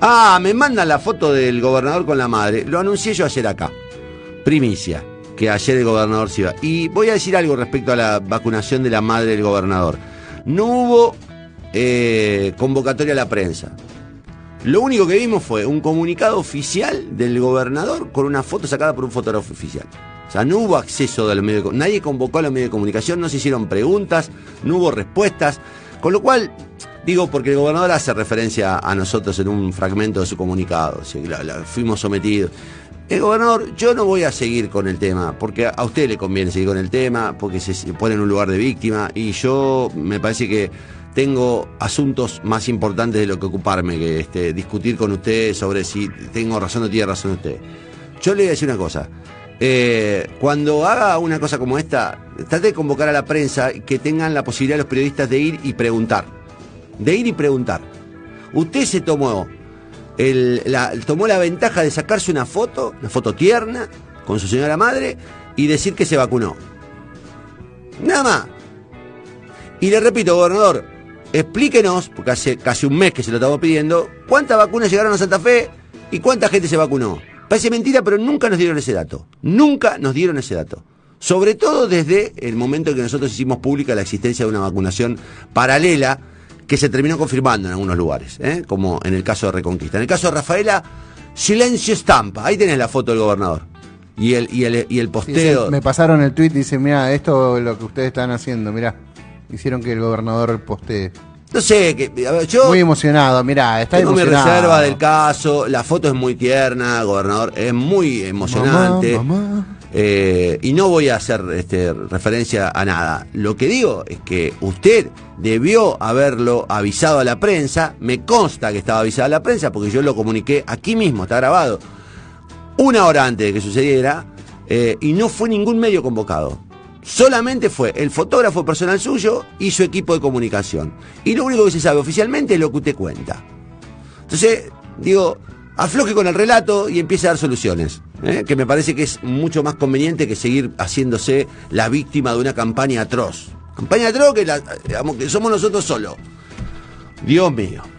Ah, me mandan la foto del gobernador con la madre. Lo anuncié yo ayer acá. Primicia, que ayer el gobernador se iba. Y voy a decir algo respecto a la vacunación de la madre del gobernador. No hubo eh, convocatoria a la prensa. Lo único que vimos fue un comunicado oficial del gobernador con una foto sacada por un fotógrafo oficial. O sea, no hubo acceso de los medios de comunicación. Nadie convocó a los medios de comunicación, no se hicieron preguntas, no hubo respuestas. Con lo cual, digo, porque el gobernador hace referencia a nosotros en un fragmento de su comunicado, fuimos sometidos. El gobernador, yo no voy a seguir con el tema, porque a usted le conviene seguir con el tema, porque se pone en un lugar de víctima, y yo me parece que tengo asuntos más importantes de lo que ocuparme, que este, discutir con usted sobre si tengo razón o tiene razón usted. Yo le voy a decir una cosa. Eh, cuando haga una cosa como esta, trate de convocar a la prensa que tengan la posibilidad los periodistas de ir y preguntar. De ir y preguntar. Usted se tomó, la, tomó la ventaja de sacarse una foto, una foto tierna, con su señora madre, y decir que se vacunó. Nada más. Y le repito, gobernador, explíquenos, porque hace casi un mes que se lo estamos pidiendo, cuántas vacunas llegaron a Santa Fe y cuánta gente se vacunó. Parece mentira, pero nunca nos dieron ese dato. Nunca nos dieron ese dato. Sobre todo desde el momento en que nosotros hicimos pública la existencia de una vacunación paralela que se terminó confirmando en algunos lugares, ¿eh? como en el caso de Reconquista. En el caso de Rafaela, silencio estampa. Ahí tenés la foto del gobernador. Y el, y el, y el posteo. me pasaron el tweet y dice, mira, esto es lo que ustedes están haciendo, mira. Hicieron que el gobernador postee. No sé, que, yo. Muy emocionado, mirá, está tengo emocionado. mi reserva del caso, la foto es muy tierna, gobernador, es muy emocionante. Eh, y no voy a hacer este, referencia a nada. Lo que digo es que usted debió haberlo avisado a la prensa. Me consta que estaba avisado a la prensa porque yo lo comuniqué aquí mismo, está grabado, una hora antes de que sucediera. Eh, y no fue ningún medio convocado. Solamente fue el fotógrafo personal suyo y su equipo de comunicación. Y lo único que se sabe oficialmente es lo que usted cuenta. Entonces, digo, afloje con el relato y empiece a dar soluciones. ¿Eh? Que me parece que es mucho más conveniente que seguir haciéndose la víctima de una campaña atroz. Campaña atroz que, que somos nosotros solos. Dios mío.